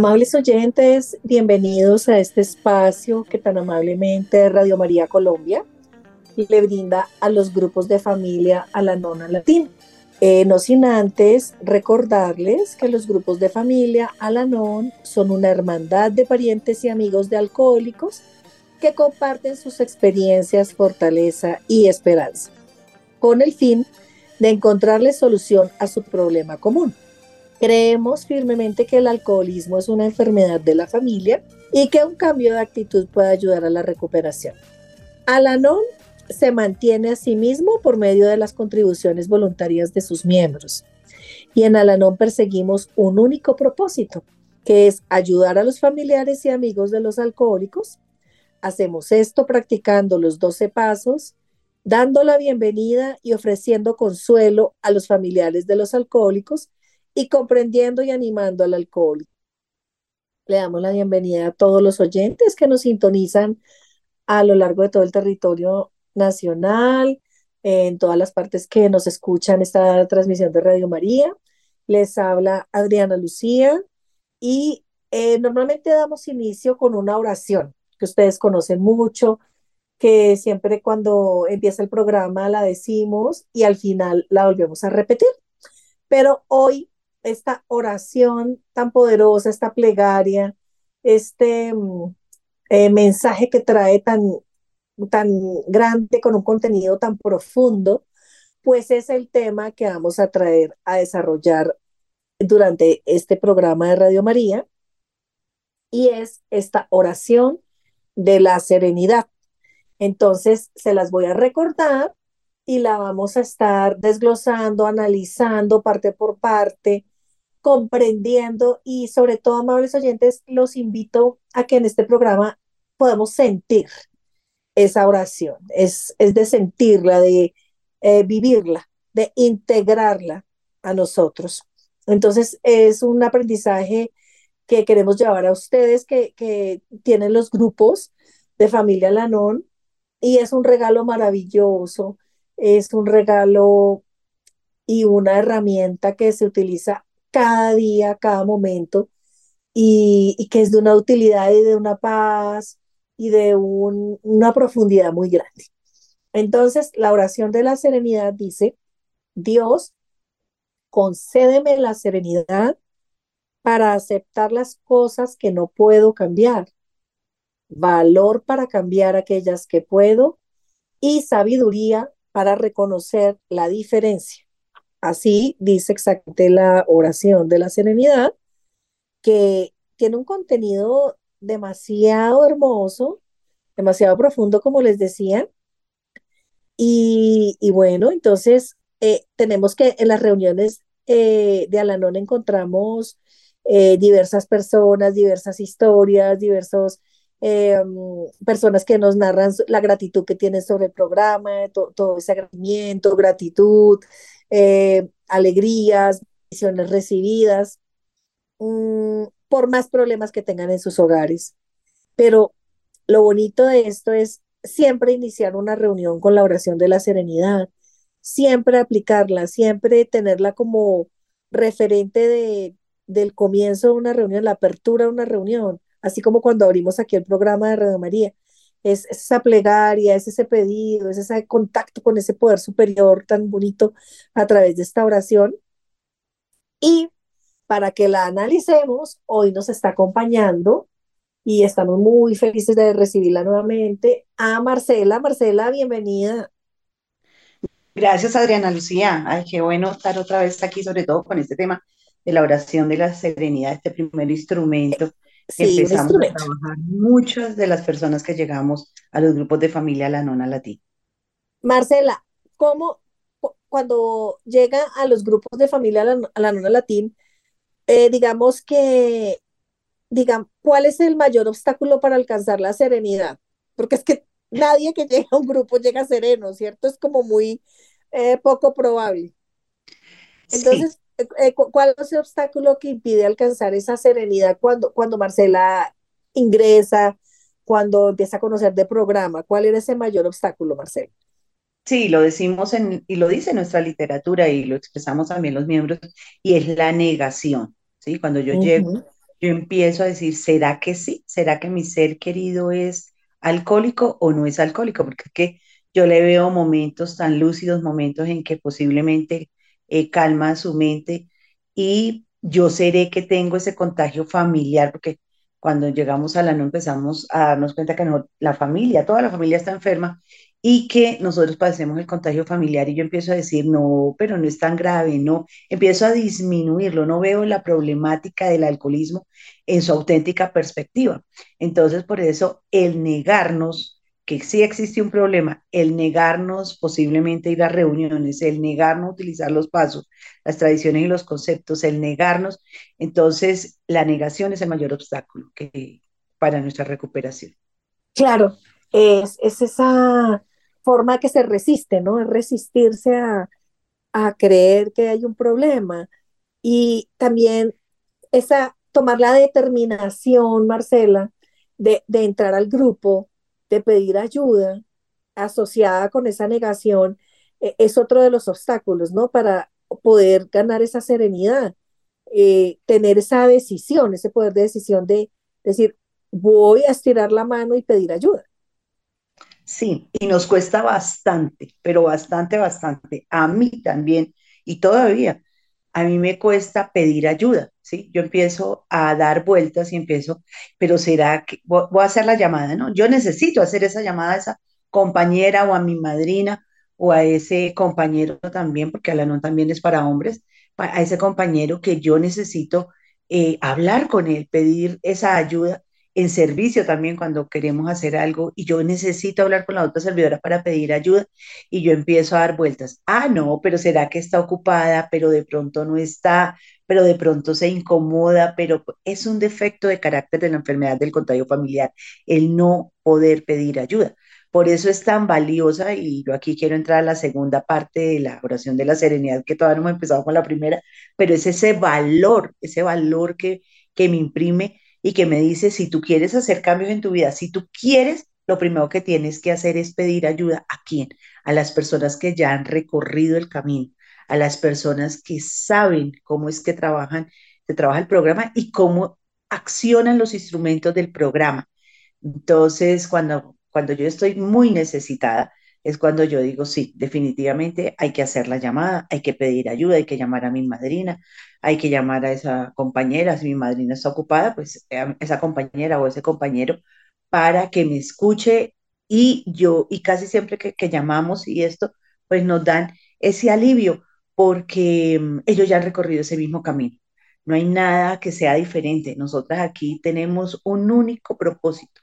Amables oyentes, bienvenidos a este espacio que tan amablemente Radio María Colombia le brinda a los grupos de familia a la nona latín. Eh, no sin antes recordarles que los grupos de familia Alanon son una hermandad de parientes y amigos de alcohólicos que comparten sus experiencias, fortaleza y esperanza, con el fin de encontrarle solución a su problema común. Creemos firmemente que el alcoholismo es una enfermedad de la familia y que un cambio de actitud puede ayudar a la recuperación. Alanon se mantiene a sí mismo por medio de las contribuciones voluntarias de sus miembros. Y en Alanon perseguimos un único propósito, que es ayudar a los familiares y amigos de los alcohólicos. Hacemos esto practicando los 12 pasos, dando la bienvenida y ofreciendo consuelo a los familiares de los alcohólicos y comprendiendo y animando al alcohol. Le damos la bienvenida a todos los oyentes que nos sintonizan a lo largo de todo el territorio nacional, en todas las partes que nos escuchan esta transmisión de Radio María. Les habla Adriana Lucía y eh, normalmente damos inicio con una oración que ustedes conocen mucho, que siempre cuando empieza el programa la decimos y al final la volvemos a repetir. Pero hoy esta oración tan poderosa, esta plegaria, este mm, eh, mensaje que trae tan, tan grande, con un contenido tan profundo, pues es el tema que vamos a traer a desarrollar durante este programa de Radio María y es esta oración de la serenidad. Entonces, se las voy a recordar y la vamos a estar desglosando, analizando parte por parte, comprendiendo y sobre todo, amables oyentes, los invito a que en este programa podamos sentir esa oración, es, es de sentirla, de eh, vivirla, de integrarla a nosotros. Entonces, es un aprendizaje que queremos llevar a ustedes que, que tienen los grupos de familia Lanón y es un regalo maravilloso, es un regalo y una herramienta que se utiliza cada día, cada momento, y, que es de una utilidad y de una paz y de una profundidad muy grande. Entonces, la oración de la serenidad dice, Dios, concédeme la serenidad para aceptar las cosas que no puedo cambiar, valor para cambiar aquellas que puedo y sabiduría para reconocer la diferencia. Así dice exactamente la oración de la serenidad, que tiene un contenido demasiado hermoso, demasiado profundo, como les decía. Y, bueno, entonces eh, tenemos que en las reuniones eh, de Alanón encontramos eh, diversas personas, diversas historias, diversas personas que nos narran la gratitud que tienen sobre el programa, todo ese agradecimiento, gratitud, eh, alegrías, visiones recibidas, mm, por más problemas que tengan en sus hogares. Pero lo bonito de esto es siempre iniciar una reunión con la oración de la serenidad, siempre aplicarla, siempre tenerla como referente de, del comienzo de una reunión, la apertura de una reunión, así como cuando abrimos aquí el programa de Radio María es, esa plegaria, es ese pedido, es ese contacto con ese poder superior tan bonito a través de esta oración. Y para que la analicemos, hoy nos está acompañando y estamos muy felices de recibirla nuevamente a Marcela. Marcela, bienvenida. Gracias, Adriana Lucía. Ay, qué bueno estar otra vez aquí, sobre todo con este tema de la oración de la serenidad, este primer instrumento sí, empezamos a trabajar muchas de las personas que llegamos a los grupos de familia La Nona Latina. Marcela, ¿cómo cuando llega a los grupos de familia a la, Nona Latín, eh, digamos que digan, ¿cuál es el mayor obstáculo para alcanzar la serenidad? Porque es que nadie que llega a un grupo llega sereno, ¿cierto? Es como muy eh, poco probable. Entonces, eh, eh, ¿cuál es el obstáculo que impide alcanzar esa serenidad cuando, cuando Marcela ingresa, cuando empieza a conocer de programa? ¿Cuál era ese mayor obstáculo, Marcela? Sí, lo decimos en, y lo dice nuestra literatura y lo expresamos también los miembros, y es la negación, ¿sí? Cuando yo llego, yo empiezo a decir, ¿será que sí? ¿Será que mi ser querido es alcohólico o no es alcohólico? Porque es que yo le veo momentos tan lúcidos, momentos en que posiblemente eh, calma su mente y yo seré que tengo ese contagio familiar, porque cuando llegamos a la no empezamos a darnos cuenta que no, la familia, toda la familia está enferma y que nosotros padecemos el contagio familiar y yo empiezo a decir, no, pero no es tan grave, no, empiezo a disminuirlo, no veo la problemática del alcoholismo en su auténtica perspectiva. Entonces, por eso, el negarnos que sí existe un problema, el negarnos posiblemente ir a reuniones, el negarnos utilizar los pasos, las tradiciones y los conceptos, el negarnos, entonces la negación es el mayor obstáculo que, para nuestra recuperación. Claro, es, es esa forma que se resiste, ¿no? Es resistirse a, a creer que hay un problema. Y también esa, tomar la determinación, Marcela, de, de entrar al grupo, de pedir ayuda, asociada con esa negación, e, es otro de los obstáculos, ¿no? Para poder ganar esa serenidad, eh, tener esa decisión, ese poder de decisión de decir, voy a estirar la mano y pedir ayuda. Sí, y nos cuesta bastante, pero bastante, bastante. A mí también, y todavía, a mí me cuesta pedir ayuda, ¿sí? Yo empiezo a dar vueltas y empiezo, pero será que voy, a hacer la llamada, ¿no? Yo necesito hacer esa llamada a esa compañera o a mi madrina o a ese compañero también, porque Alanón también es para hombres, a ese compañero que yo necesito eh, hablar con él, pedir esa ayuda en servicio también cuando queremos hacer algo y yo necesito hablar con la otra servidora para pedir ayuda y yo empiezo a dar vueltas. Ah, no, pero será que está ocupada, pero de pronto no está, pero de pronto se incomoda, pero es un defecto de carácter de la enfermedad del contagio familiar, el no poder pedir ayuda. Por eso es tan valiosa y yo aquí quiero entrar a la segunda parte de la oración de la serenidad, que todavía no hemos empezado con la primera, pero es ese valor, ese valor que, que me imprime y que me dice, si tú quieres hacer cambios en tu vida, si tú quieres, lo primero que tienes que hacer es pedir ayuda a quién? A las personas que ya han recorrido el camino, a las personas que saben cómo es que trabajan, se trabaja el programa y cómo accionan los instrumentos del programa. Entonces, cuando, cuando yo estoy muy necesitada, es cuando yo digo, sí, definitivamente hay que hacer la llamada, hay que pedir ayuda, hay que llamar a mi madrina, hay que llamar a esa compañera, si mi madrina está ocupada, pues eh, esa compañera o ese compañero para que me escuche y yo, y casi siempre que, llamamos y esto, pues nos dan ese alivio porque mm, ellos ya han recorrido ese mismo camino. No hay nada que sea diferente. Nosotras aquí tenemos un único propósito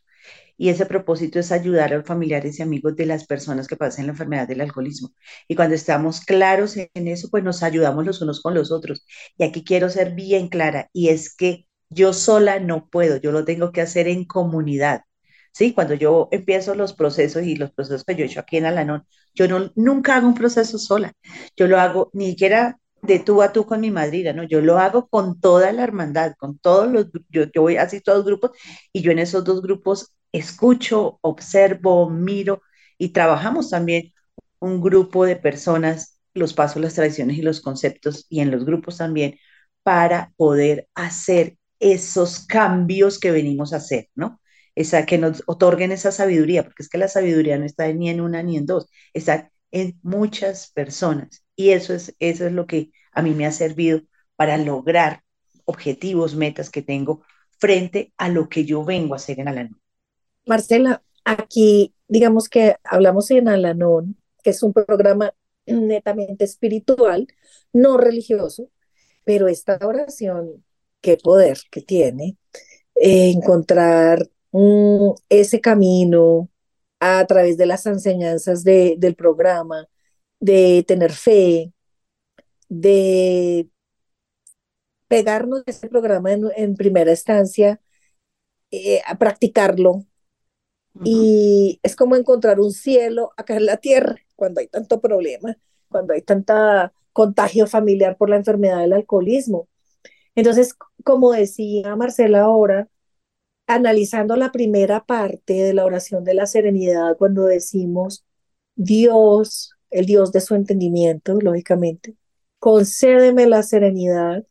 y ese propósito es ayudar a los familiares y amigos de las personas que pasan la enfermedad del alcoholismo. Y cuando estamos claros en eso, pues nos ayudamos los unos con los otros. Y aquí quiero ser bien clara, y es que yo sola no puedo, yo lo tengo que hacer en comunidad. ¿Sí? Cuando yo empiezo los procesos y los procesos que yo he hecho aquí en Alanón, yo no, nunca hago un proceso sola. Yo lo hago ni siquiera de tú a tú con mi madrina, ¿no? Yo lo hago con toda la hermandad, con todos los, yo, yo voy así todos los grupos y yo en esos dos grupos escucho, observo, miro y trabajamos también un grupo de personas, los pasos, las tradiciones y los conceptos y en los grupos también para poder hacer esos cambios que venimos a hacer, ¿no? Esa, que nos otorguen esa sabiduría, porque es que la sabiduría no está ni en una ni en dos, está en muchas personas. Y eso es, eso es lo que a mí me ha servido para lograr objetivos, metas que tengo frente a lo que yo vengo a hacer en Alanón. Marcela, aquí digamos que hablamos en Alanón, que es un programa netamente espiritual, no religioso, pero esta oración, qué poder que tiene, eh, encontrar mm, ese camino a través de las enseñanzas del programa, de tener fe, de pegarnos de ese programa en, primera instancia eh, a practicarlo. Y es como encontrar un cielo acá en la tierra cuando hay tanto problema, cuando hay tanta contagio familiar por la enfermedad del alcoholismo. Entonces, como decía Marcela ahora, analizando la primera parte de la oración de la serenidad, cuando decimos Dios, el Dios de su entendimiento, lógicamente, concédeme la serenidad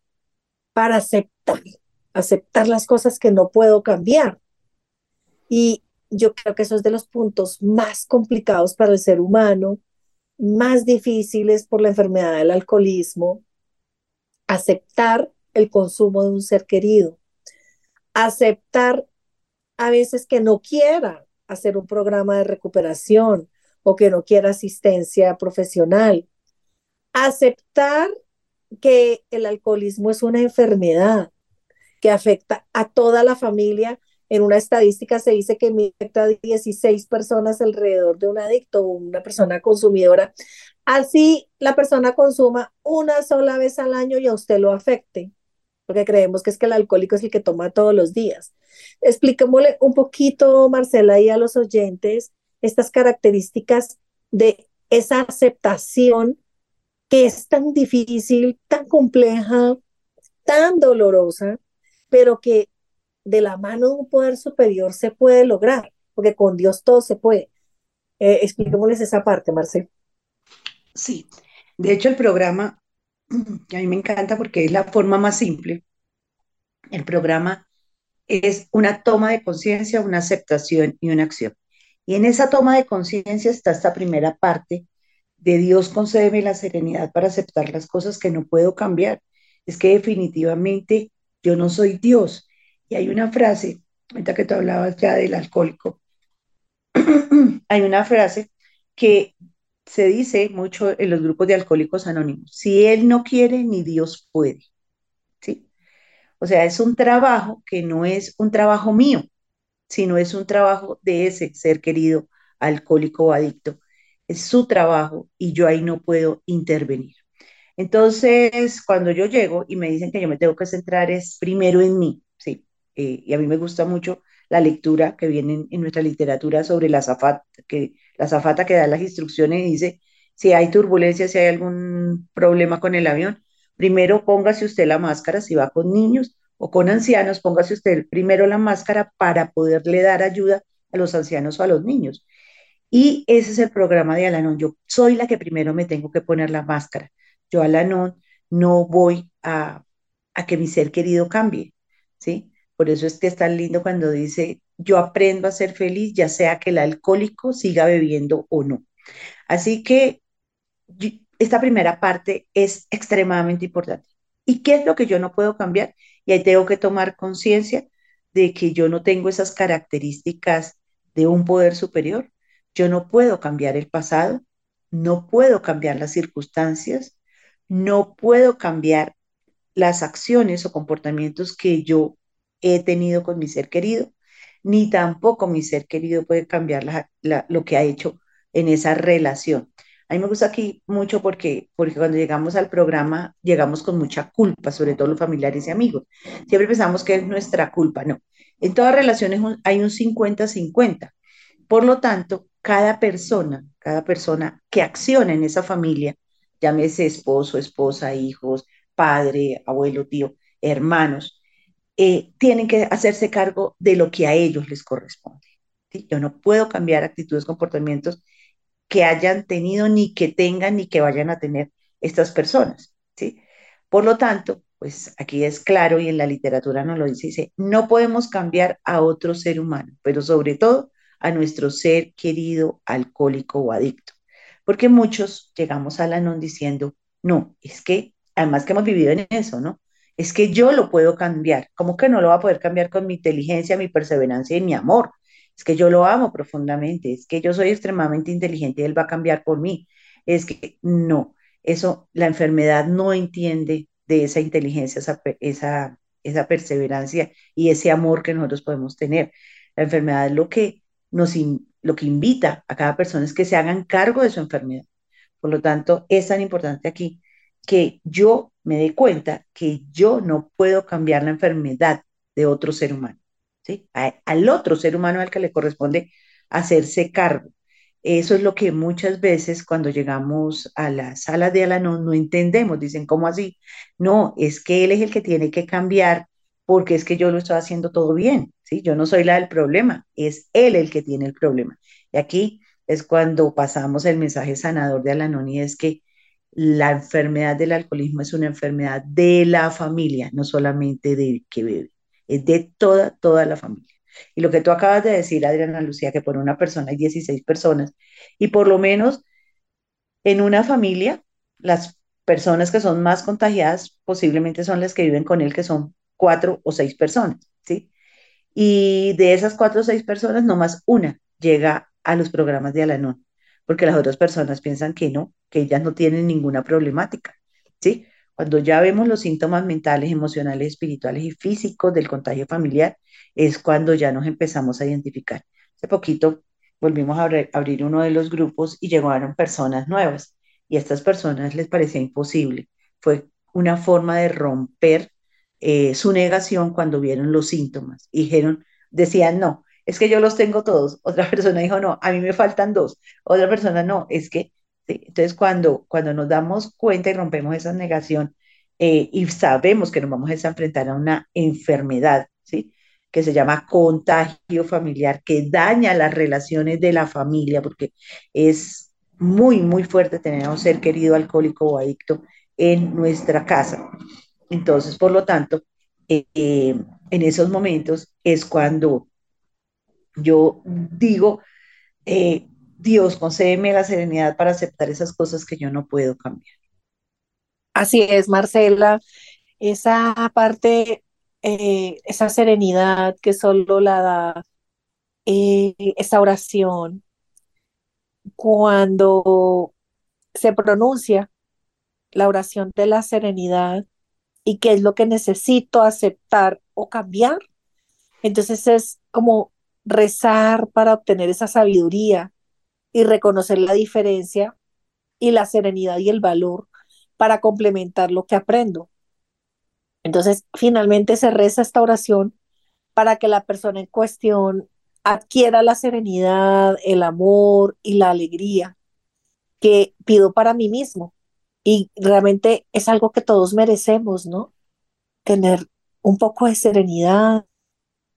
para aceptar, aceptar las cosas que no puedo cambiar. Y yo creo que eso es de los puntos más complicados para el ser humano, más difíciles por la enfermedad del alcoholismo, aceptar el consumo de un ser querido, aceptar a veces que no quiera hacer un programa de recuperación o que no quiera asistencia profesional, aceptar que el alcoholismo es una enfermedad que afecta a toda la familia en una estadística se dice que afecta a 16 personas alrededor de un adicto o una persona consumidora. Así la persona consuma una sola vez al año y a usted lo afecte, porque creemos que es que el alcohólico es el que toma todos los días. Expliquémosle un poquito, Marcela, y a los oyentes estas características de esa aceptación que es tan difícil, tan compleja, tan dolorosa, pero que de la mano de un poder superior se puede lograr, porque con Dios todo se puede. Eh, expliquémosles esa parte, Marcel. Sí, de hecho el programa, a mí me encanta porque es la forma más simple. El programa es una toma de conciencia, una aceptación y una acción. Y en esa toma de conciencia está esta primera parte de Dios concédeme la serenidad para aceptar las cosas que no puedo cambiar. Es que definitivamente yo no soy Dios y hay una frase, ahorita que tú hablabas ya del alcohólico, hay una frase que se dice mucho en los grupos de alcohólicos anónimos, si él no quiere, ni Dios puede. ¿Sí? O sea, es un trabajo que no es un trabajo mío, sino es un trabajo de ese ser querido alcohólico o adicto. Es su trabajo y yo ahí no puedo intervenir. Entonces, cuando yo llego y me dicen que yo me tengo que centrar es primero en mí. Eh, y a mí me gusta mucho la lectura que viene en, nuestra literatura sobre la zafata, que la zafata que da las instrucciones y dice, si hay turbulencia, si hay algún problema con el avión, primero póngase usted la máscara, si va con niños o con ancianos, póngase usted primero la máscara para poderle dar ayuda a los ancianos o a los niños. Y ese es el programa de Alanon. Yo soy la que primero me tengo que poner la máscara. Yo, Alanon, no voy a, a que mi ser querido cambie, ¿sí? Por eso es que es tan lindo cuando dice, yo aprendo a ser feliz, ya sea que el alcohólico siga bebiendo o no. Así que esta primera parte es extremadamente importante. ¿Y qué es lo que yo no puedo cambiar? Y ahí tengo que tomar conciencia de que yo no tengo esas características de un poder superior. Yo no puedo cambiar el pasado, no puedo cambiar las circunstancias, no puedo cambiar las acciones o comportamientos que yo he tenido con mi ser querido, ni tampoco mi ser querido puede cambiar lo que ha hecho en esa relación. A mí me gusta aquí mucho porque, porque cuando llegamos al programa llegamos con mucha culpa, sobre todo los familiares y amigos. Siempre pensamos que es nuestra culpa, no. En todas relaciones hay un 50-50. Por lo tanto, cada persona, cada persona que acciona en esa familia, llámese esposo, esposa, hijos, padre, abuelo, tío, hermanos, eh, tienen que hacerse cargo de lo que a ellos les corresponde. Yo no puedo cambiar actitudes, comportamientos que hayan tenido, ni que tengan, ni que vayan a tener estas personas. ¿sí? Por lo tanto, pues aquí es claro y en la literatura nos lo dice, dice, no podemos cambiar a otro ser humano, pero sobre todo a nuestro ser querido alcohólico o adicto. Porque muchos llegamos a la non diciendo, no, es que, además que hemos vivido en eso, ¿no? Es que yo lo puedo cambiar. ¿Cómo que no lo va a poder cambiar con mi inteligencia, mi perseverancia y mi amor? Es que yo lo amo profundamente, es que yo soy extremadamente inteligente y él va a cambiar por mí. Es que no, eso la enfermedad no entiende de esa inteligencia, esa, perseverancia y ese amor que nosotros podemos tener. La enfermedad es lo que nos lo que invita a cada persona es que se hagan cargo de su enfermedad. Por lo tanto, es tan importante aquí que yo me dé cuenta que yo no puedo cambiar la enfermedad de otro ser humano. ¿sí? al otro ser humano al que le corresponde hacerse cargo. Eso es lo que muchas veces cuando llegamos a la sala de Alanón no entendemos. Dicen, ¿cómo así? No, es que él es el que tiene que cambiar porque es que yo lo estoy haciendo todo bien, ¿sí? Yo no soy la del problema, es él el que tiene el problema. Y aquí es cuando pasamos el mensaje sanador de Alanón y es que la enfermedad del alcoholismo es una enfermedad de la familia, no solamente de que bebe, es de toda, toda la familia. Y lo que tú acabas de decir, Adriana Lucía, que por una persona hay 16 personas, y por lo menos en una familia, las personas que son más contagiadas posiblemente son las que viven con él, que son cuatro o seis personas, ¿sí? Y de esas cuatro o seis personas, nomás una llega a los programas de Alanón, porque las otras personas piensan que no, que ellas no tienen ninguna problemática, ¿sí? Cuando ya vemos los síntomas mentales, emocionales, espirituales y físicos del contagio familiar, es cuando ya nos empezamos a identificar. Hace poquito volvimos a abrir uno de los grupos y llegaron personas nuevas y a estas personas les parecía imposible. Fue una forma de romper eh, su negación cuando vieron los síntomas y dijeron, decían, no, es que yo los tengo todos. Otra persona dijo, no, a mí me faltan dos. Otra persona, no, es que entonces, cuando, cuando nos damos cuenta y rompemos esa negación eh, y sabemos que nos vamos a enfrentar a una enfermedad, ¿sí? que se llama contagio familiar, que daña las relaciones de la familia, porque es muy, muy fuerte tener a un ser querido alcohólico o adicto en nuestra casa. Entonces, por lo tanto, eh, eh, en esos momentos es cuando yo digo, Dios, concédeme la serenidad para aceptar esas cosas que yo no puedo cambiar. Así es, Marcela. Esa parte, eh, esa serenidad que solo la da eh, esa oración, cuando se pronuncia la oración de la serenidad y qué es lo que necesito aceptar o cambiar, entonces es como rezar para obtener esa sabiduría, y reconocer la diferencia y la serenidad y el valor para complementar lo que aprendo. Entonces, finalmente se reza esta oración para que la persona en cuestión adquiera la serenidad, el amor y la alegría que pido para mí mismo. Y realmente es algo que todos merecemos, ¿no? Tener un poco de serenidad,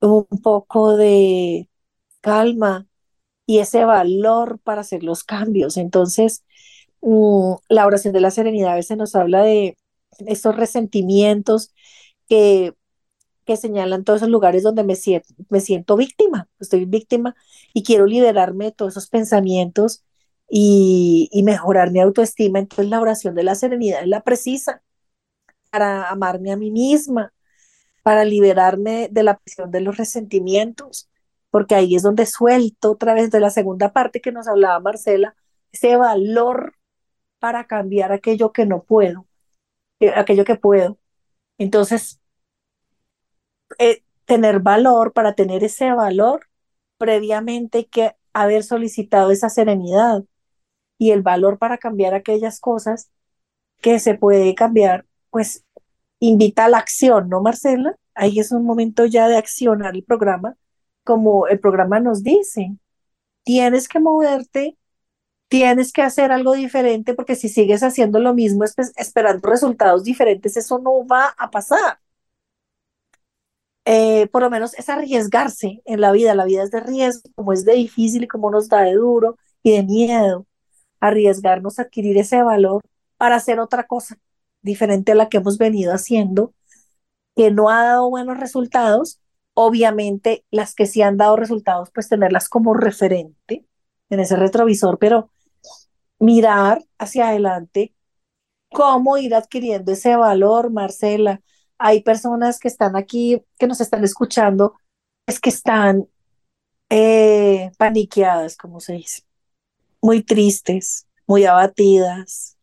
un poco de calma, y ese valor para hacer los cambios. Entonces, mm, la oración de la serenidad a veces nos habla de estos resentimientos que, que señalan todos esos lugares donde me siento, me siento víctima, estoy víctima y quiero liberarme de todos esos pensamientos y, y mejorar mi autoestima. Entonces, la oración de la serenidad es la precisa para amarme a mí misma, para liberarme de la presión de los resentimientos, porque ahí es donde suelto otra vez de la segunda parte que nos hablaba Marcela, ese valor para cambiar aquello que no puedo, eh, aquello que puedo. Entonces, eh, tener valor, para tener ese valor, previamente que haber solicitado esa serenidad y el valor para cambiar aquellas cosas que se puede cambiar, pues invita a la acción, ¿no, Marcela? Ahí es un momento ya de accionar el programa como el programa nos dice, tienes que moverte, tienes que hacer algo diferente porque si sigues haciendo lo mismo esperando resultados diferentes, eso no va a pasar. Eh, por lo menos es arriesgarse en la vida. La vida es de riesgo, como es de difícil y como nos da de duro y de miedo. Arriesgarnos a adquirir ese valor para hacer otra cosa diferente a la que hemos venido haciendo, que no ha dado buenos resultados, obviamente las que sí han dado resultados, pues tenerlas como referente en ese retrovisor, pero mirar hacia adelante cómo ir adquiriendo ese valor, Marcela. Hay personas que están aquí, que nos están escuchando, es que están eh, paniqueadas, como se dice, muy tristes, muy abatidas.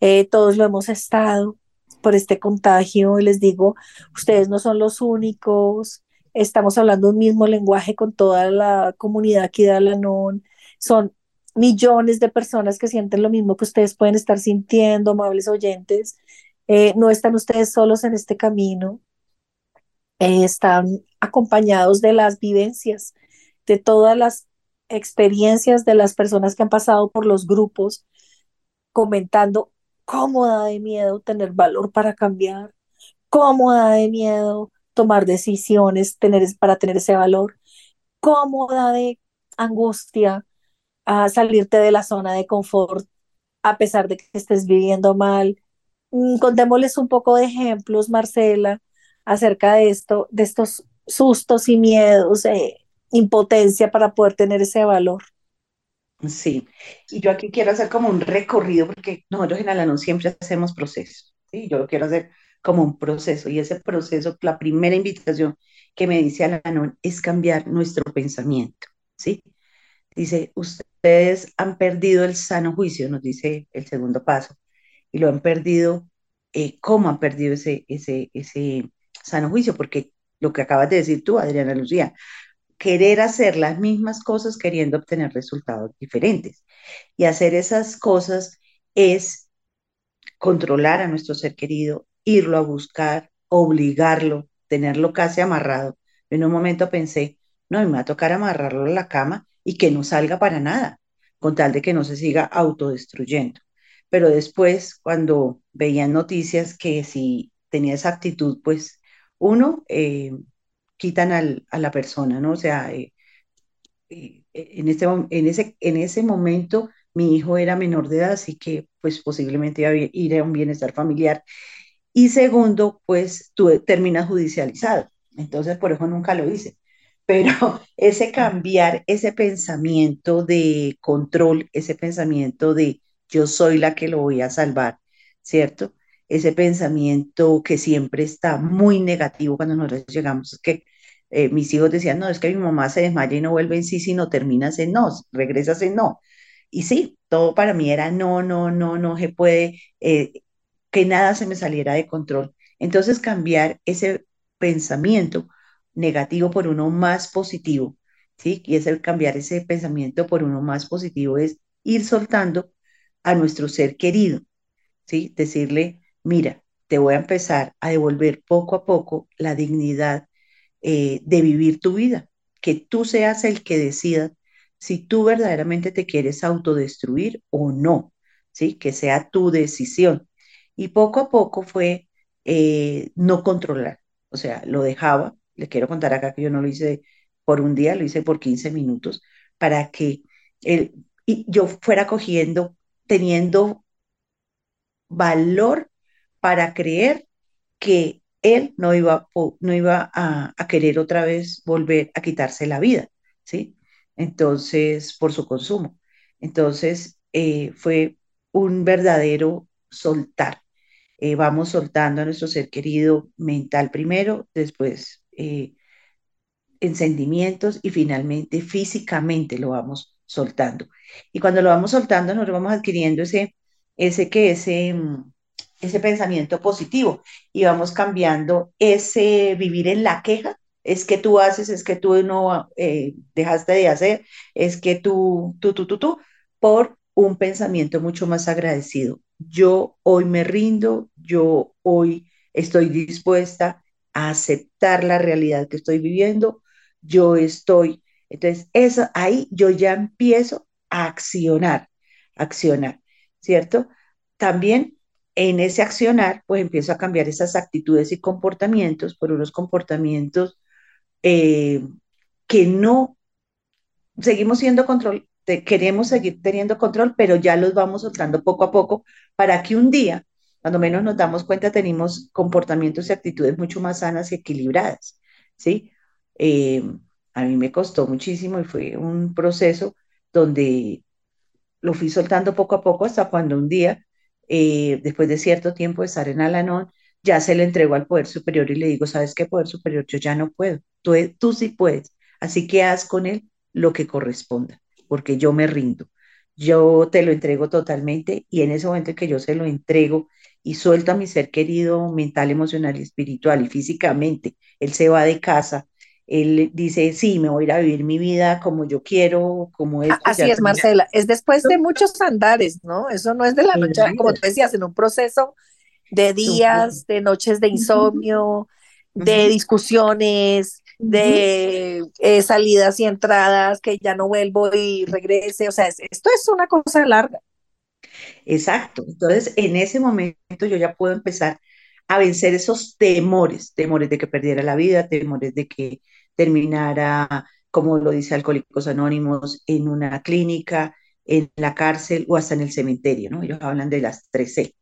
Eh, todos lo hemos estado por este contagio y les digo, ustedes no son los únicos, estamos hablando un mismo lenguaje con toda la comunidad aquí de Alanón, son millones de personas que sienten lo mismo que ustedes pueden estar sintiendo, amables oyentes, eh, no están ustedes solos en este camino. eh, están acompañados de las vivencias, de todas las experiencias de las personas que han pasado por los grupos, comentando cómo da de miedo tener valor para cambiar, cómo da de miedo tomar decisiones tener, para tener ese valor, cómo da de angustia a salirte de la zona de confort a pesar de que estés viviendo mal. Mm, contémosles un poco de ejemplos, Marcela, acerca de esto, de estos sustos y miedos, eh, impotencia para poder tener ese valor. Sí, y yo aquí quiero hacer como un recorrido, porque nosotros en Alanón siempre hacemos procesos, ¿sí? Yo lo quiero hacer como un proceso, y ese proceso, la primera invitación que me dice Alanón es cambiar nuestro pensamiento, ¿sí? Dice, ustedes han perdido el sano juicio, nos dice el segundo paso, y lo han perdido, eh, ¿cómo han perdido ese, ese, ese sano juicio? Porque lo que acabas de decir tú, Adriana Lucía, querer hacer las mismas cosas queriendo obtener resultados diferentes. Y hacer esas cosas es controlar a nuestro ser querido, irlo a buscar, obligarlo, tenerlo casi amarrado. En un momento pensé, no, me va a tocar amarrarlo a la cama y que no salga para nada, con tal de que no se siga autodestruyendo. Pero después, cuando veían noticias que si tenía esa actitud, pues uno, eh, quitan a la persona, ¿no? O sea, eh, eh, en, este, en, ese, en ese momento mi hijo era menor de edad, así que pues posiblemente iba a ir a un bienestar familiar. Y segundo, pues tú terminas judicializado. Entonces, por eso nunca lo hice. Pero ese cambiar, ese pensamiento de control, ese pensamiento de yo soy la que lo voy a salvar, ¿cierto? Ese pensamiento que siempre está muy negativo cuando nosotros llegamos, que eh, mis hijos decían, no, es que mi mamá se desmaya y no vuelve en sí, sino terminas en no, regresas en no. Y sí, todo para mí era no, no, no, no se puede, eh, que nada se me saliera de control. Entonces cambiar ese pensamiento negativo por uno más positivo, ¿sí? Y es el cambiar ese pensamiento por uno más positivo, es ir soltando a nuestro ser querido, ¿sí? Decirle, mira, te voy a empezar a devolver poco a poco la dignidad eh, de vivir tu vida, que tú seas el que decida si tú verdaderamente te quieres autodestruir o no, ¿sí? Que sea tu decisión. Y poco a poco fue eh, no controlar, o sea, lo dejaba, le quiero contar acá que yo no lo hice por un día, lo hice por 15 minutos, para que y yo fuera cogiendo, teniendo valor para creer que él no iba, no iba a, querer otra vez volver a quitarse la vida, ¿sí? Entonces, por su consumo. Entonces, eh, fue un verdadero soltar. Eh, vamos soltando a nuestro ser querido mental primero, después eh, en sentimientos y finalmente físicamente lo vamos soltando. Y cuando lo vamos soltando, nos vamos adquiriendo ese, ese que ese mm, ese pensamiento positivo y vamos cambiando ese vivir en la queja. Es que tú haces, es que tú no eh, dejaste de hacer, es que tú, tú, tú, tú, tú, por un pensamiento mucho más agradecido. Yo hoy me rindo, yo hoy estoy dispuesta a aceptar la realidad que estoy viviendo, yo estoy, entonces eso ahí yo ya empiezo a accionar, accionar, ¿cierto? También en ese accionar, pues empiezo a cambiar esas actitudes y comportamientos por unos comportamientos eh, que no seguimos siendo control, queremos seguir teniendo control, pero ya los vamos soltando poco a poco para que un día, cuando menos nos damos cuenta, tenemos comportamientos y actitudes mucho más sanas y equilibradas, ¿sí? Eh, a mí me costó muchísimo y fue un proceso donde lo fui soltando poco a poco hasta cuando un día eh, después de cierto tiempo de estar en Alanón, ya se le entregó al Poder Superior y le digo, ¿sabes qué, Poder Superior? Yo ya no puedo, tú, tú sí puedes, así que haz con él lo que corresponda, porque yo me rindo. Yo te lo entrego totalmente y en ese momento en que yo se lo entrego y suelto a mi ser querido mental, emocional y espiritual y físicamente, él se va de casa, él dice, sí, me voy a ir a vivir mi vida como yo quiero, como es. Así es, Marcela, es después de muchos andares, ¿no? Eso no es de la noche, como tú decías, en un proceso de días, de noches de insomnio, de discusiones, de eh, salidas y entradas, que ya no vuelvo y regrese. O sea, esto es una cosa larga. Exacto. Entonces, en ese momento yo ya puedo empezar a vencer esos temores, temores de que perdiera la vida, temores de que terminara, como lo dice Alcohólicos Anónimos, en una clínica, en la cárcel o hasta en el cementerio, ¿no? Ellos hablan de las 3C.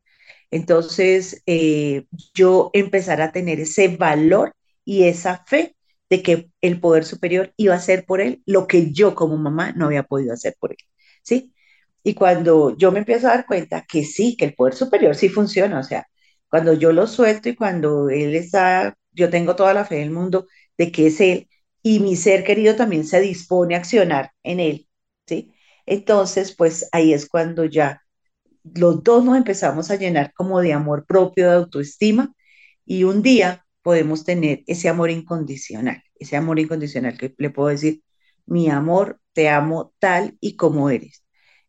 Entonces, eh, yo empezar a tener ese valor y esa fe de que el poder superior iba a hacer por él lo que yo como mamá no había podido hacer por él, ¿sí? Y cuando yo me empiezo a dar cuenta que sí, que el poder superior sí funciona, o sea, cuando yo lo suelto y cuando él está, yo tengo toda la fe del mundo de que es él y mi ser querido también se dispone a accionar en él, ¿sí? Entonces, pues ahí es cuando ya los dos nos empezamos a llenar como de amor propio, de autoestima y un día podemos tener ese amor incondicional, ese amor incondicional que le puedo decir, mi amor, te amo tal y como eres.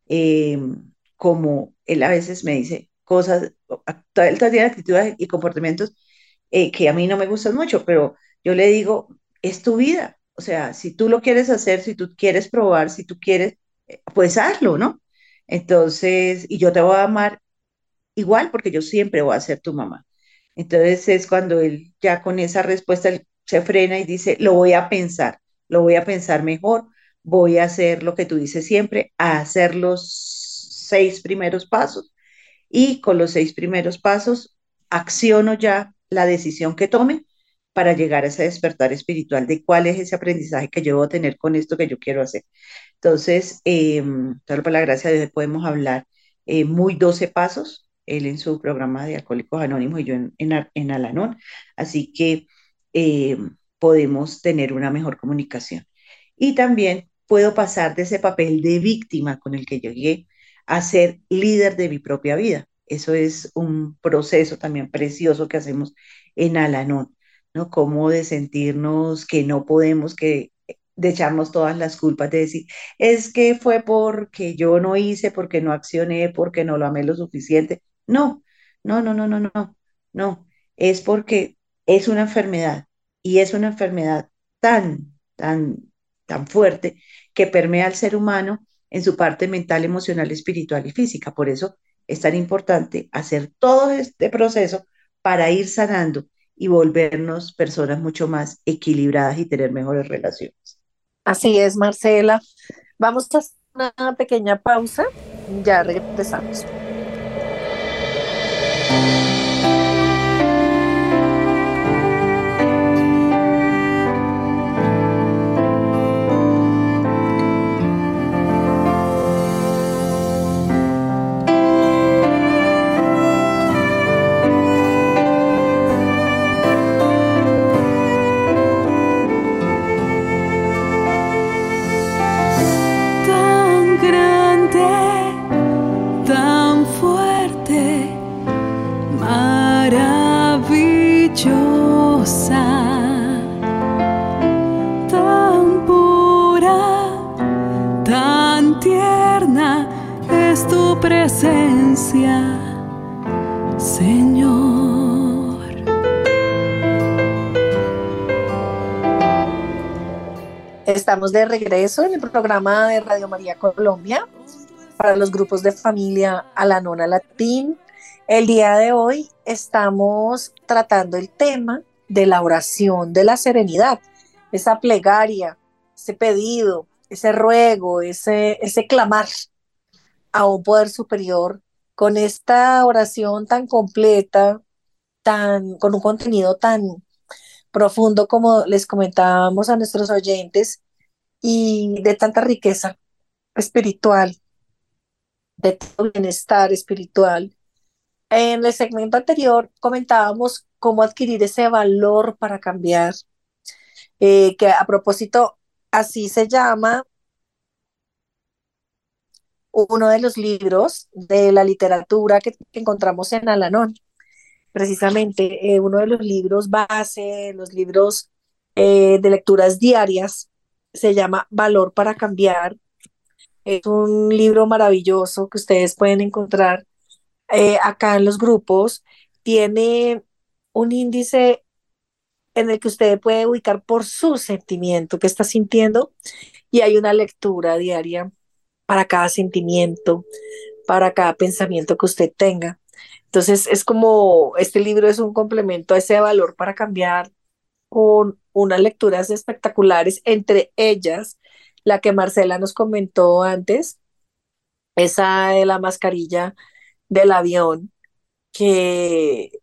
Em, como él a veces me dice cosas, él actitudes y comportamientos eh, que a mí no me gustan mucho, pero yo le digo, es tu vida. O sea, si tú lo quieres hacer, si tú quieres probar, si tú quieres, eh, pues hazlo, ¿no? Entonces, y yo te voy a amar igual porque yo siempre voy a ser tu mamá. Entonces es cuando él ya con esa respuesta se frena y dice, lo voy a pensar, lo voy a pensar mejor, voy a hacer lo que tú dices siempre, a hacer los seis primeros pasos y con los seis primeros pasos acciono ya la decisión que tome para llegar a ese despertar espiritual de cuál es ese aprendizaje que yo a tener con esto que yo quiero hacer. Entonces, eh, por la gracia de Dios podemos hablar eh, muy 12 pasos, él en su programa de Alcohólicos Anónimos y yo en, en, Alanón, así que em, podemos tener una mejor comunicación. Y también puedo pasar de ese papel de víctima con el que llegué a ser líder de mi propia vida. Eso es un proceso también precioso que hacemos en Alanón, ¿no? Como de sentirnos que no podemos, que de echarnos todas las culpas, de decir, es que fue porque yo no hice, porque no accioné, porque no lo amé lo suficiente. No, no, no, no, no, no, no. Es porque es una enfermedad y es una enfermedad tan, tan, tan fuerte que permea al ser humano en su parte mental, emocional, espiritual y física. Por eso es tan importante hacer todo este proceso para ir sanando y volvernos personas mucho más equilibradas y tener mejores relaciones. Así es, Marcela. Vamos a hacer una pequeña pausa. Ya regresamos. De regreso en el programa de Radio María Colombia para los grupos de familia Alanona Latín. El día de hoy estamos tratando el tema de la oración de la serenidad, esa plegaria, ese pedido, ese ruego, ese, ese clamar a un poder superior con esta oración tan completa, tan, con un contenido tan profundo como les comentábamos a nuestros oyentes y de tanta riqueza espiritual, de todo bienestar espiritual. En el segmento anterior comentábamos cómo adquirir ese valor para cambiar, eh, que a propósito así se llama uno de los libros de la literatura que, encontramos en Alanón. Precisamente eh, uno de los libros base, los libros eh, de lecturas diarias, se llama Valor para Cambiar. Es un libro maravilloso que ustedes pueden encontrar eh, acá en los grupos. Tiene un índice en el que usted puede ubicar por su sentimiento que está sintiendo y hay una lectura diaria para cada sentimiento, para cada pensamiento que usted tenga. Entonces es como, este libro es un complemento a ese valor para cambiar con unas lecturas espectaculares, entre ellas la que Marcela nos comentó antes, esa de la mascarilla del avión, que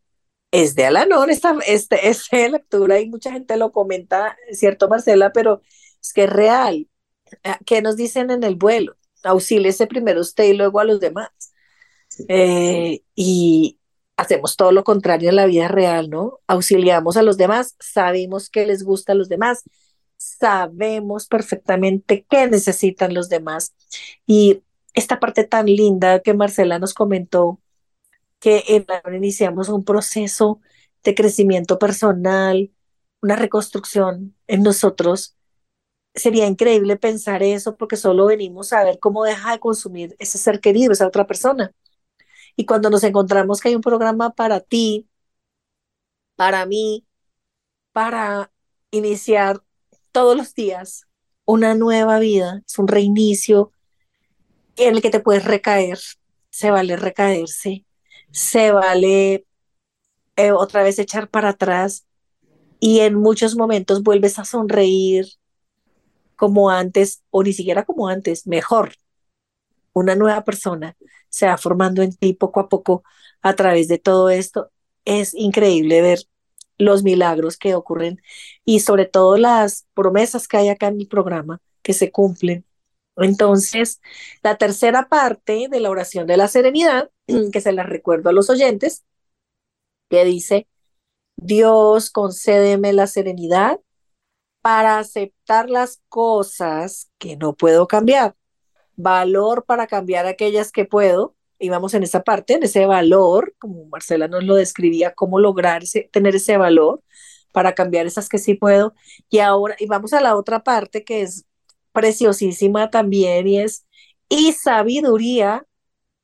es de Alanón, esta, este, esta lectura y mucha gente lo comenta, ¿cierto Marcela? Pero es que es real. Ah, ¿Qué nos dicen en el vuelo? Auxíliese primero usted y luego a los demás. Eh, y hacemos todo lo contrario en la vida real, ¿no? Auxiliamos a los demás, sabemos qué les gusta a los demás, sabemos perfectamente qué necesitan los demás. Y esta parte tan linda que Marcela nos comentó, que en la iniciamos un proceso de crecimiento personal, una reconstrucción en nosotros. Sería increíble pensar eso porque solo venimos a ver cómo deja de consumir ese ser querido, esa otra persona. Y cuando nos encontramos que hay un programa para ti, para mí, para iniciar todos los días una nueva vida, es un reinicio en el que te puedes recaer, se vale recaerse, se vale eh, otra vez echar para atrás y en muchos momentos vuelves a sonreír como antes o ni siquiera como antes, mejor. Una nueva persona se va formando en ti poco a poco a través de todo esto. Es increíble ver los milagros que ocurren y sobre todo las promesas que hay acá en mi programa que se cumplen. Entonces, la tercera parte de la oración de la serenidad, que se la recuerdo a los oyentes, que dice, Dios concédeme la serenidad para aceptar las cosas que no puedo cambiar, valor para cambiar aquellas que puedo, y vamos en esa parte, en ese valor, como Marcela nos lo describía, cómo lograr tener ese valor para cambiar esas que sí puedo. Y ahora, y vamos a la otra parte que es preciosísima también y es, y sabiduría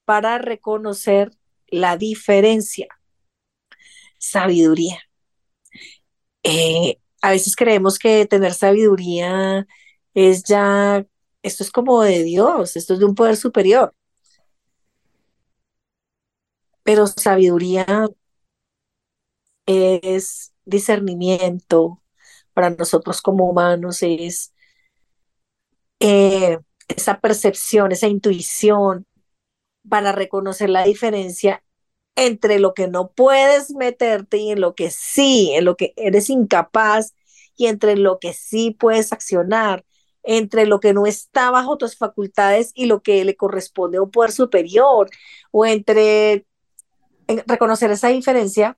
para reconocer la diferencia. Sabiduría. Eh, a veces creemos que tener sabiduría es ya, esto es como de Dios, esto es de un poder superior. Pero sabiduría es discernimiento para nosotros como humanos, es eh, esa percepción, esa intuición para reconocer la diferencia entre lo que no puedes meterte y en lo que sí, en lo que eres incapaz y entre lo que sí puedes accionar, entre lo que no está bajo tus facultades y lo que le corresponde a un poder superior, o entre reconocer esa diferencia,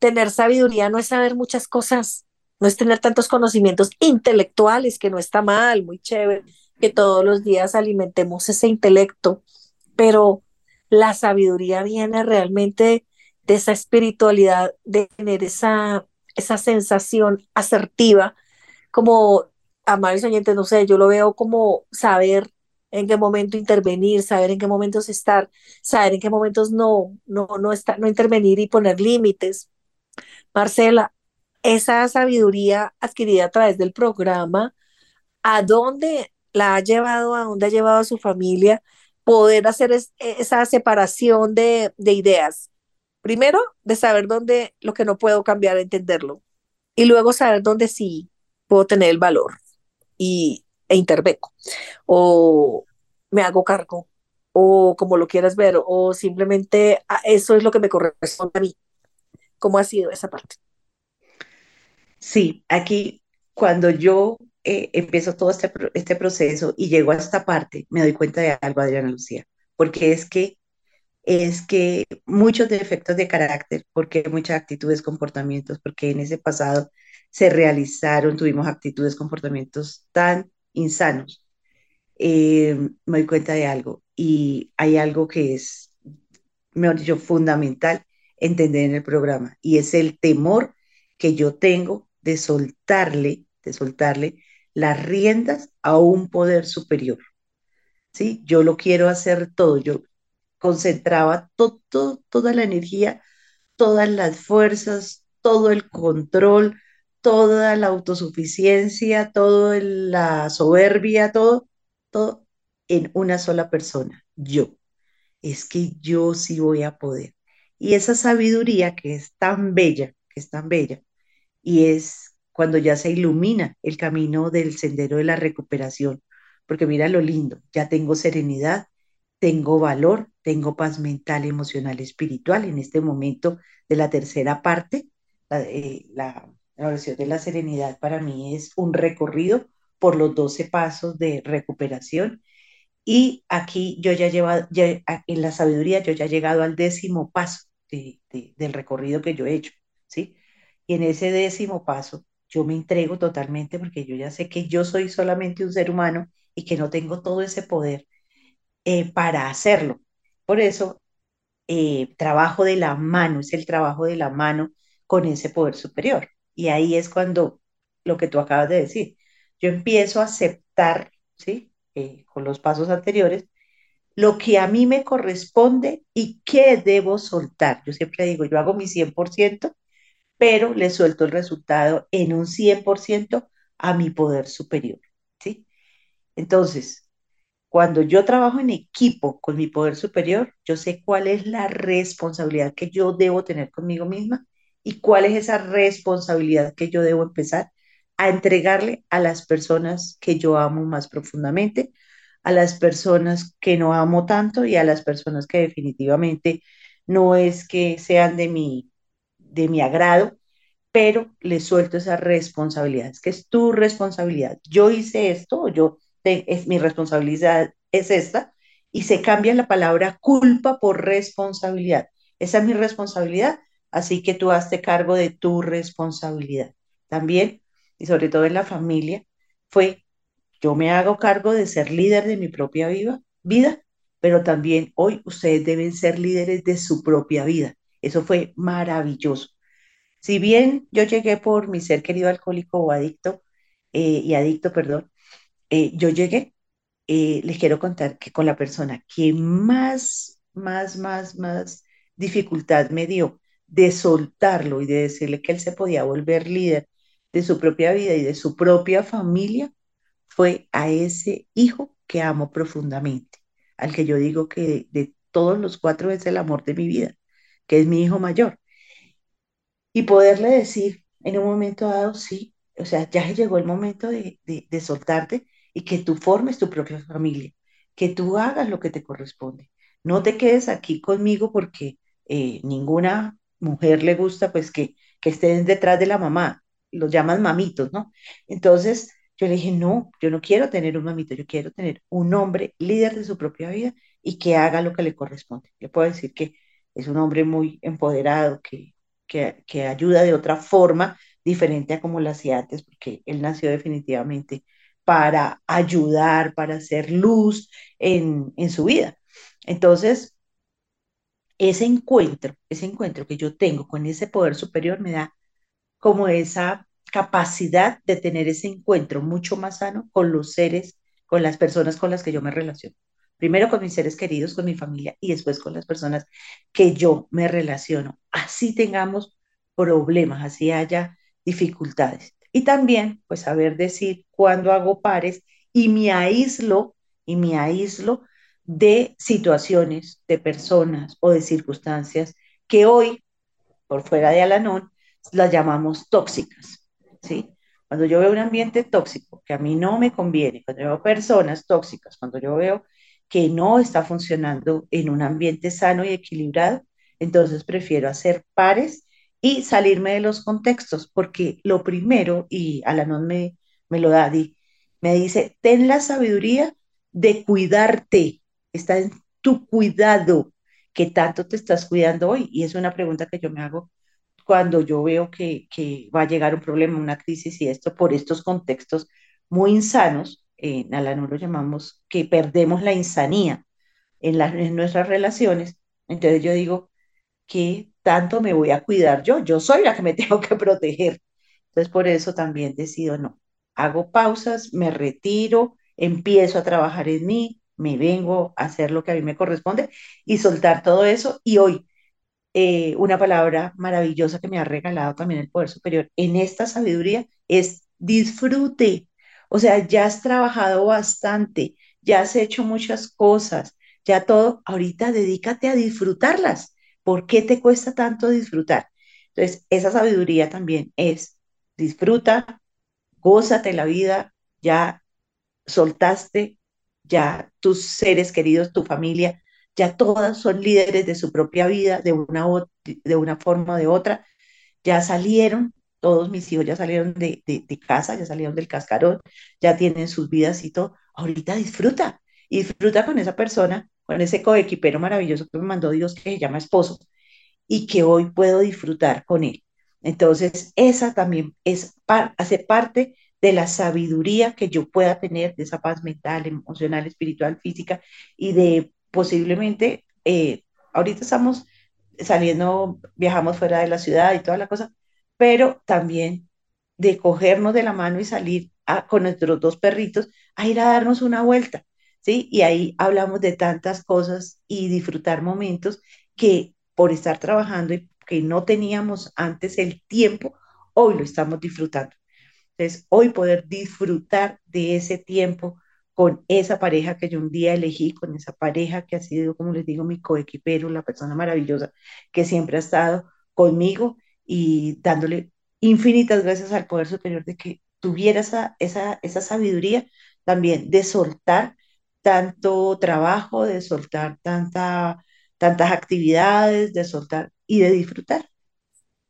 tener sabiduría no es saber muchas cosas, no es tener tantos conocimientos intelectuales, que no está mal, muy chévere, que todos los días alimentemos ese intelecto, pero la sabiduría viene realmente de esa espiritualidad, de tener esa, esa sensación asertiva, como amables oyentes, no sé, yo lo veo como saber en qué momento intervenir, saber en qué momentos estar, saber en qué momentos no, no, no, estar, no intervenir y poner límites. Marcela, esa sabiduría adquirida a través del programa, ¿a dónde la ha llevado, a dónde ha llevado a su familia poder hacer esa separación de, de ideas? Primero, de saber dónde lo que no puedo cambiar, entenderlo. Y luego saber dónde sí puedo tener el valor y, e intervengo, o me hago cargo, o como lo quieras ver, o simplemente ah, eso es lo que me corresponde a mí. ¿Cómo ha sido esa parte? Sí, aquí cuando yo eh, empiezo todo este, este proceso y llego a esta parte, me doy cuenta de algo, Adriana Lucía, porque es que es que muchos defectos de carácter, porque muchas actitudes, comportamientos, porque en ese pasado se realizaron, tuvimos actitudes, comportamientos tan insanos, eh, me doy cuenta de algo y hay algo que es, mejor dicho, fundamental entender en el programa y es el temor que yo tengo de soltarle, de soltarle las riendas a un poder superior. ¿Sí? Yo lo quiero hacer todo, yo concentraba toda la energía, todas las fuerzas, todo el control, toda la autosuficiencia, toda la soberbia, todo, todo en una sola persona, yo. Es que yo sí voy a poder. Y esa sabiduría que es tan bella, que es tan bella, y es cuando ya se ilumina el camino del sendero de la recuperación, porque mira lo lindo, ya tengo serenidad, tengo valor, tengo paz mental, emocional, espiritual en este momento de la tercera parte. La, eh, la, oración de la serenidad para mí es un recorrido por los 12 pasos de recuperación. Y aquí yo ya llevo, ya, en la sabiduría, yo ya he llegado al décimo paso del recorrido que yo he hecho, ¿sí? Y en ese décimo paso, yo me entrego totalmente porque yo ya sé que yo soy solamente un ser humano y que no tengo todo ese poder eh, para hacerlo. Por eso, eh, trabajo de la mano, es el trabajo de la mano con ese poder superior. Y ahí es cuando lo que tú acabas de decir, yo empiezo a aceptar, ¿sí? Eh, con los pasos anteriores, lo que a mí me corresponde y qué debo soltar. Yo siempre digo, yo hago mi 100%, pero le suelto el resultado en un 100% a mi poder superior, ¿sí? Entonces, cuando yo trabajo en equipo con mi poder superior, yo sé cuál es la responsabilidad que yo debo tener conmigo misma y cuál es esa responsabilidad que yo debo empezar a entregarle a las personas que yo amo más profundamente, a las personas que no amo tanto y a las personas que definitivamente no es que sean de mi, de mi agrado, pero le suelto esa responsabilidad, es que es tu responsabilidad. Yo hice esto, yo es, mi responsabilidad es esta, y se cambia la palabra culpa por responsabilidad. Esa es mi responsabilidad, así que tú hazte cargo de tu responsabilidad. También, y sobre todo en la familia, fue, yo me hago cargo de ser líder de mi propia vida, vida pero también hoy ustedes deben ser líderes de su propia vida. Eso fue maravilloso. Si bien yo llegué por mi ser querido alcohólico o adicto, eh, y adicto, perdón, eh, yo llegué, eh, les quiero contar que con la persona que más, más, más, más dificultad me dio de soltarlo y de decirle que él se podía volver líder de su propia vida y de su propia familia, fue a ese hijo que amo profundamente, al que yo digo que de todos los cuatro es el amor de mi vida, que es mi hijo mayor. Y poderle decir en un momento dado, sí, o sea, ya llegó el momento de, de soltarte y que tú formes tu propia familia, que tú hagas lo que te corresponde. No te quedes aquí conmigo porque eh, ninguna mujer le gusta pues que, que estén detrás de la mamá, los llaman mamitos, ¿no? Entonces yo le dije, no, yo no quiero tener un mamito, yo quiero tener un hombre líder de su propia vida y que haga lo que le corresponde. Le puedo decir que es un hombre muy empoderado, que, que, ayuda de otra forma diferente a como lo hacía antes, porque él nació definitivamente para ayudar, para hacer luz en, su vida. Entonces, ese encuentro, ese encuentro que yo tengo con ese poder superior me da como esa capacidad de tener ese encuentro mucho más sano con los seres, con las personas con las que yo me relaciono. Primero con mis seres queridos, con mi familia y después con las personas que yo me relaciono. Así tengamos problemas, así haya dificultades. Y también, pues, saber decir cuándo hago pares y me aíslo, y me aíslo de situaciones, de personas o de circunstancias que hoy, por fuera de Alanón, las llamamos tóxicas, ¿sí? Cuando yo veo un ambiente tóxico que a mí no me conviene, cuando veo personas tóxicas, cuando yo veo que no está funcionando en un ambiente sano y equilibrado, entonces prefiero hacer pares y salirme de los contextos, porque lo primero, y Alanon me, me lo da, me dice, ten la sabiduría de cuidarte, está en tu cuidado, que tanto te estás cuidando hoy. Y es una pregunta que yo me hago cuando yo veo que, que va a llegar un problema, una crisis y esto por estos contextos muy insanos, en Alanon lo llamamos que perdemos la insanía en, en nuestras relaciones. Entonces yo digo, que tanto me voy a cuidar yo? Yo soy la que me tengo que proteger. Entonces, por eso también decido, no, hago pausas, me retiro, empiezo a trabajar en mí, me vengo a hacer lo que a mí me corresponde y soltar todo eso. Y hoy eh, una palabra maravillosa que me ha regalado también el Poder Superior en esta sabiduría es disfrute. O sea, ya has trabajado bastante, ya has hecho muchas cosas, ya todo, ahorita dedícate a disfrutarlas. ¿Por qué te cuesta tanto disfrutar? Entonces, esa sabiduría también es disfruta, gózate la vida, ya soltaste, ya tus seres queridos, tu familia, ya todas son líderes de su propia vida de una, de una forma o de otra, ya salieron, todos mis hijos ya salieron de, de, casa, ya salieron del cascarón, ya tienen sus vidas y todo, ahorita disfruta, disfruta con esa persona, con ese coequipero maravilloso que me mandó Dios que se llama esposo, y que hoy puedo disfrutar con él. Entonces, esa también es, hace parte de la sabiduría que yo pueda tener, de esa paz mental, emocional, espiritual, física, y de posiblemente, eh, ahorita estamos saliendo, viajamos fuera de la ciudad y toda la cosa, pero también de cogernos de la mano y salir con nuestros dos perritos a ir a darnos una vuelta, ¿sí? Y ahí hablamos de tantas cosas y disfrutar momentos que por estar trabajando y que no teníamos antes el tiempo, hoy lo estamos disfrutando. Entonces, hoy poder disfrutar de ese tiempo con esa pareja que yo un día elegí, con esa pareja que ha sido, como les digo, mi coequipero, la persona maravillosa que siempre ha estado conmigo y dándole infinitas gracias al poder superior de que tuviera esa, esa, esa sabiduría también de soltar tanto trabajo, de soltar tanta, tantas actividades, de soltar y de disfrutar.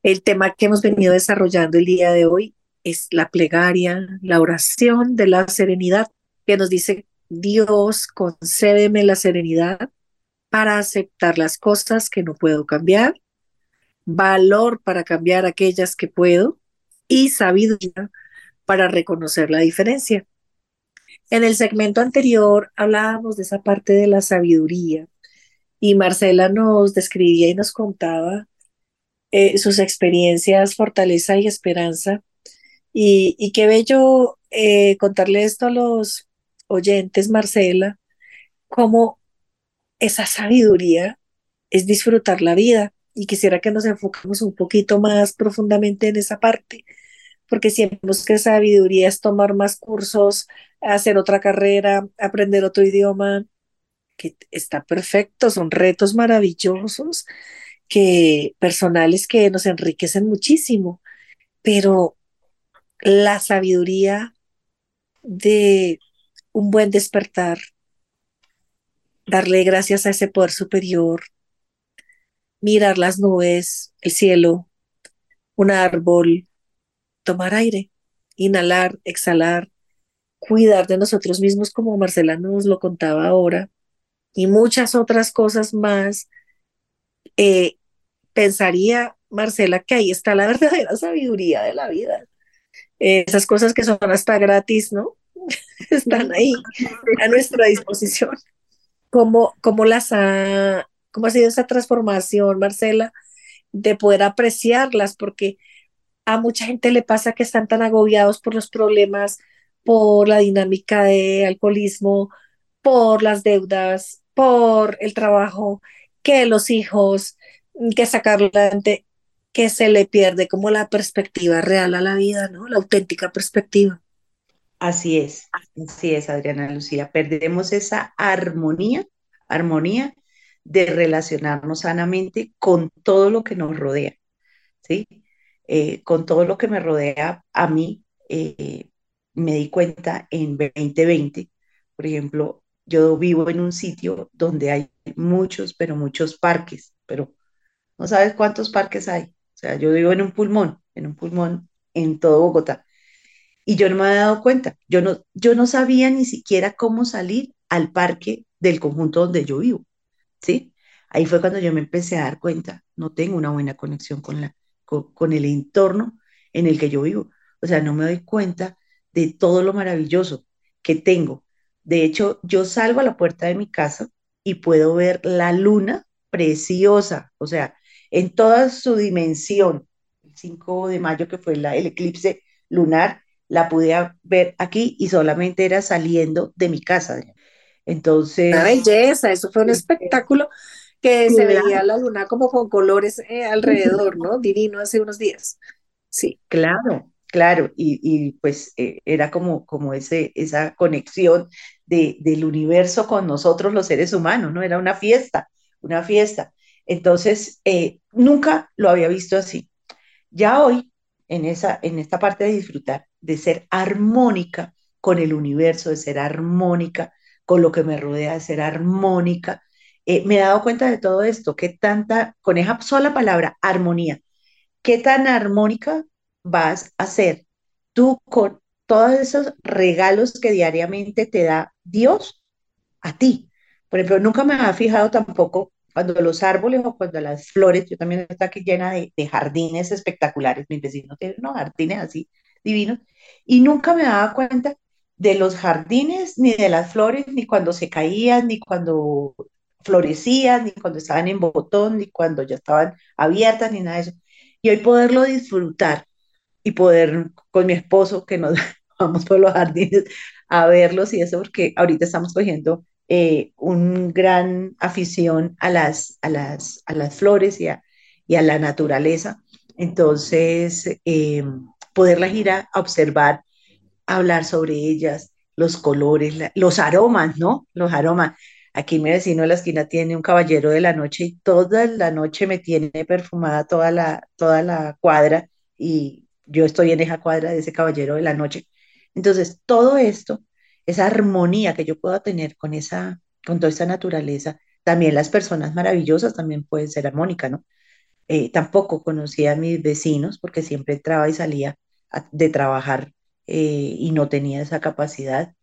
El tema que hemos venido desarrollando el día de hoy es la plegaria, la oración de la serenidad que nos dice, Dios, concédeme la serenidad para aceptar las cosas que no puedo cambiar, valor para cambiar aquellas que puedo y sabiduría para reconocer la diferencia. En el segmento anterior hablábamos de esa parte de la sabiduría y Marcela nos describía y nos contaba eh, sus experiencias, fortaleza y esperanza. Y, qué bello eh, contarle esto a los oyentes, Marcela, cómo esa sabiduría es disfrutar la vida. Y quisiera que nos enfoquemos un poquito más profundamente en esa parte, porque siempre que sabiduría es tomar más cursos, hacer otra carrera, aprender otro idioma, que está perfecto, son retos maravillosos, que personales que nos enriquecen muchísimo, pero la sabiduría de un buen despertar, darle gracias a ese poder superior, mirar las nubes, el cielo, un árbol, tomar aire, inhalar, exhalar, cuidar de nosotros mismos como Marcela nos lo contaba ahora y muchas otras cosas más. Eh, pensaría, Marcela, que ahí está la verdadera sabiduría de la vida. esas cosas que son hasta gratis, ¿no? están ahí a nuestra disposición. ¿Cómo, cómo, las ha, ¿Cómo ha sido esa transformación, Marcela, de poder apreciarlas? Porque a mucha gente le pasa que están tan agobiados por los problemas, por la dinámica de alcoholismo, por las deudas, por el trabajo, que los hijos, que sacarlo adelante, que se le pierde como la perspectiva real a la vida, ¿no? La auténtica perspectiva. Así es, así es, Adriana Lucía. Perdemos esa armonía, armonía de relacionarnos sanamente con todo lo que nos rodea, ¿sí? Eh, con todo lo que me rodea a mí, eh, me di cuenta en 2020, por ejemplo, yo vivo en un sitio donde hay muchos, pero muchos parques, pero no sabes cuántos parques hay. O sea, yo vivo en un pulmón, en un pulmón en todo Bogotá y yo no me había dado cuenta. Yo no, yo no sabía ni siquiera cómo salir al parque del conjunto donde yo vivo, ¿sí? Ahí fue cuando yo me empecé a dar cuenta, no tengo una buena conexión con, la, con, el entorno en el que yo vivo. O sea, no me doy cuenta de todo lo maravilloso que tengo. De hecho, yo salgo a la puerta de mi casa y puedo ver la luna preciosa, o sea, en toda su dimensión. El 5 de mayo, que fue la, el eclipse lunar, la pude ver aquí y solamente era saliendo de mi casa. Entonces... Una belleza, eso fue un espectáculo que se veía la luna como con colores eh, alrededor, ¿no? Divino hace unos días. Sí. Claro, claro, y, pues eh, era como, como ese, esa conexión de, del universo con nosotros los seres humanos, ¿no? Era una fiesta, una fiesta. Entonces, eh, nunca lo había visto así. Ya hoy, en, esa, en esta parte de disfrutar, de ser armónica con el universo, de ser armónica con lo que me rodea, de ser armónica, eh, me he dado cuenta de todo esto, que tanta, con esa sola palabra, armonía, qué tan armónica vas a ser tú con todos esos regalos que diariamente te da Dios a ti. Por ejemplo, nunca me había fijado tampoco cuando los árboles o cuando las flores, yo también estoy aquí llena de, jardines espectaculares, mis vecinos tienen unos jardines así divinos, y nunca me daba cuenta de los jardines, ni de las flores, ni cuando se caían, ni cuando florecían, ni cuando estaban en botón, ni cuando ya estaban abiertas, ni nada de eso. Y hoy poderlo disfrutar y poder con mi esposo, que nos vamos por los jardines a verlos y eso, porque ahorita estamos cogiendo eh, un gran afición a las, a las, a las flores y a, y a la naturaleza. Entonces, eh, poderlas ir a, observar, hablar sobre ellas, los colores, los aromas, ¿no? Los aromas. Aquí mi vecino de la esquina tiene un caballero de la noche y toda la noche me tiene perfumada toda la, toda la cuadra y yo estoy en esa cuadra de ese caballero de la noche. Entonces, todo esto esa armonía que yo pueda tener con esa, con toda esa naturaleza. También las personas maravillosas también pueden ser armónicas, ¿no? Eh, tampoco conocía a mis vecinos porque siempre entraba y salía de trabajar eh, y no tenía esa capacidad.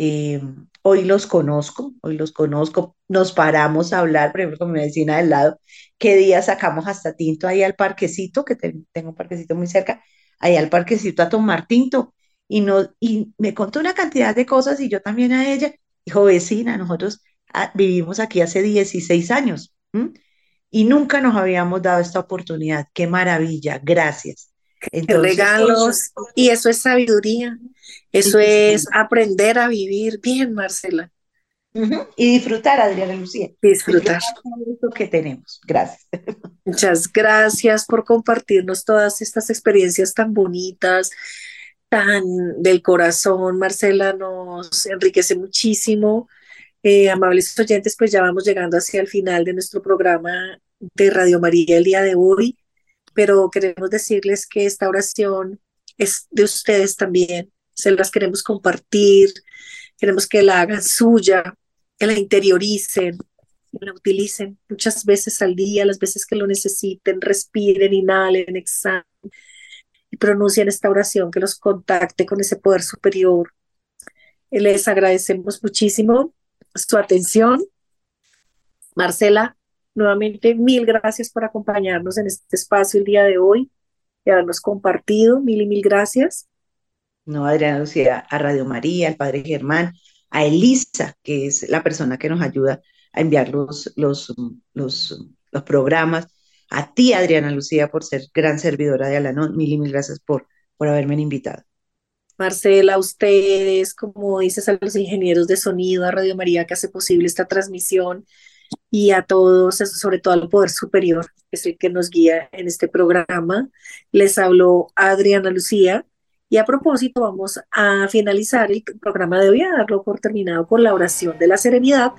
Eh, hoy los conozco, hoy los conozco, nos paramos a hablar, por ejemplo, con mi vecina del lado, qué día sacamos hasta tinto ahí al parquecito, que tengo un parquecito muy cerca, ahí al parquecito a tomar tinto y, no, y me contó una cantidad de cosas y yo también a ella, dijo, vecina, nosotros ah, vivimos aquí hace 16 años y nunca nos habíamos dado esta oportunidad. Qué maravilla, gracias. Entonces, regalos, y eso es sabiduría, eso es aprender a vivir bien, Marcela. Y disfrutar, Adriana Lucía. Disfrutar. Lo que tenemos. Gracias. Muchas gracias por compartirnos todas estas experiencias tan bonitas, tan del corazón, Marcela, nos enriquece muchísimo. Eh, amables oyentes, pues ya vamos llegando hacia el final de nuestro programa de Radio María el día de hoy, pero queremos decirles que esta oración es de ustedes también, se las queremos compartir, queremos que la hagan suya, que la interioricen, que la utilicen muchas veces al día, las veces que lo necesiten, respiren, inhalen, exhalen y pronuncien esta oración que los contacte con ese poder superior. Les agradecemos muchísimo su atención. Marcela, nuevamente mil gracias por acompañarnos en este espacio el día de hoy y habernos compartido. Mil y mil gracias. No, Adriana Lucía, a Radio María, al Padre Germán, a Elisa, que es la persona que nos ayuda a enviar los, los, los, los programas a ti, Adriana Lucía, por ser gran servidora de Alanón. Mil y mil gracias por, por haberme invitado. Marcela, a ustedes, como dices, a los ingenieros de sonido, a Radio María que hace posible esta transmisión y a todos, sobre todo al Poder Superior, que es el que nos guía en este programa. Les habló Adriana Lucía y a propósito vamos a finalizar el programa de hoy, a darlo por terminado con la oración de la serenidad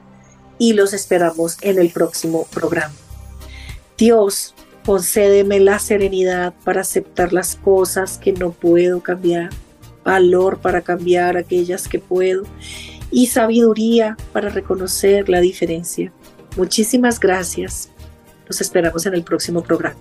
y los esperamos en el próximo programa. Dios, concédeme la serenidad para aceptar las cosas que no puedo cambiar, valor para cambiar aquellas que puedo y sabiduría para reconocer la diferencia. Muchísimas gracias. Nos esperamos en el próximo programa.